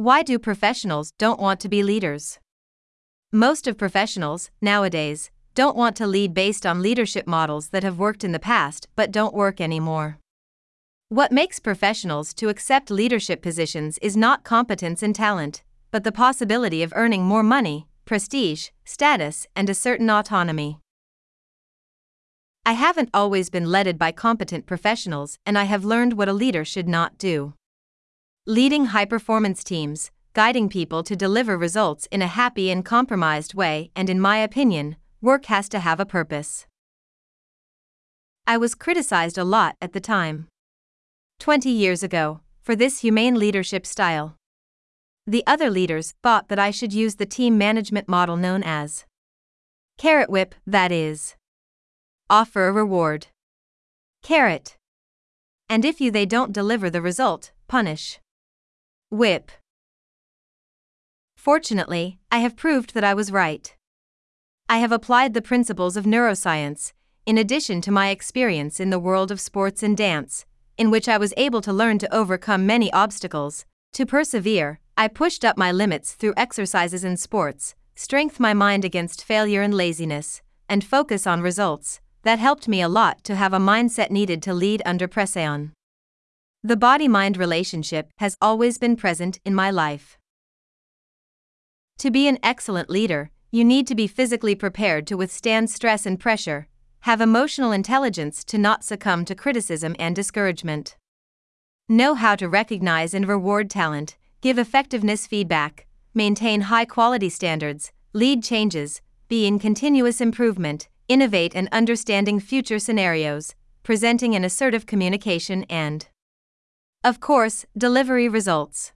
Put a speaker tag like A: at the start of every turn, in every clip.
A: Why do professionals don't want to be leaders? Most of professionals, nowadays, don't want to lead based on leadership models that have worked in the past but don't work anymore. What makes professionals to accept leadership positions is not competence and talent, but the possibility of earning more money, prestige, status, and a certain autonomy. I haven't always been led by competent professionals, and I have learned what a leader should not do. Leading high performance teams, guiding people to deliver results in a happy and compromised way, and in my opinion, work has to have a purpose. I was criticized a lot at the time. 20 years ago, for this humane leadership style. The other leaders thought that I should use the team management model known as carrot whip, that is, offer a reward. Carrot. And if you they don't deliver the result, punish. Whip. Fortunately, I have proved that I was right. I have applied the principles of neuroscience, in addition to my experience in the world of sports and dance, in which I was able to learn to overcome many obstacles. To persevere, I pushed up my limits through exercises in sports, strength my mind against failure and laziness, and focus on results, that helped me a lot to have a mindset needed to lead under pression. The body mind relationship has always been present in my life. To be an excellent leader, you need to be physically prepared to withstand stress and pressure, have emotional intelligence to not succumb to criticism and discouragement. Know how to recognize and reward talent, give effectiveness feedback, maintain high quality standards, lead changes, be in continuous improvement, innovate and understanding future scenarios, presenting an assertive communication and, of course, delivery results.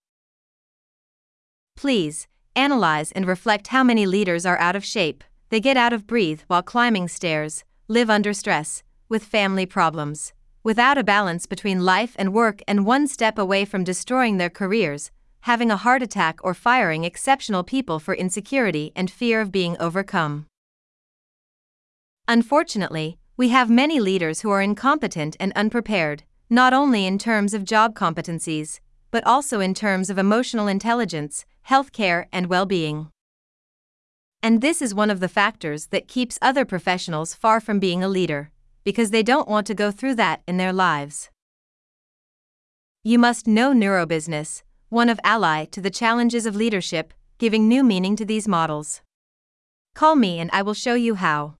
A: Please, analyze and reflect how many leaders are out of shape, they get out of breath while climbing stairs, live under stress, with family problems, without a balance between life and work, and one step away from destroying their careers, having a heart attack, or firing exceptional people for insecurity and fear of being overcome. Unfortunately, we have many leaders who are incompetent and unprepared, not only in terms of job competencies, but also in terms of emotional intelligence, healthcare, and well being. And this is one of the factors that keeps other professionals far from being a leader, because they don't want to go through that in their lives. You must know neurobusiness, one of ally to the challenges of leadership, giving new meaning to these models. Call me and I will show you how.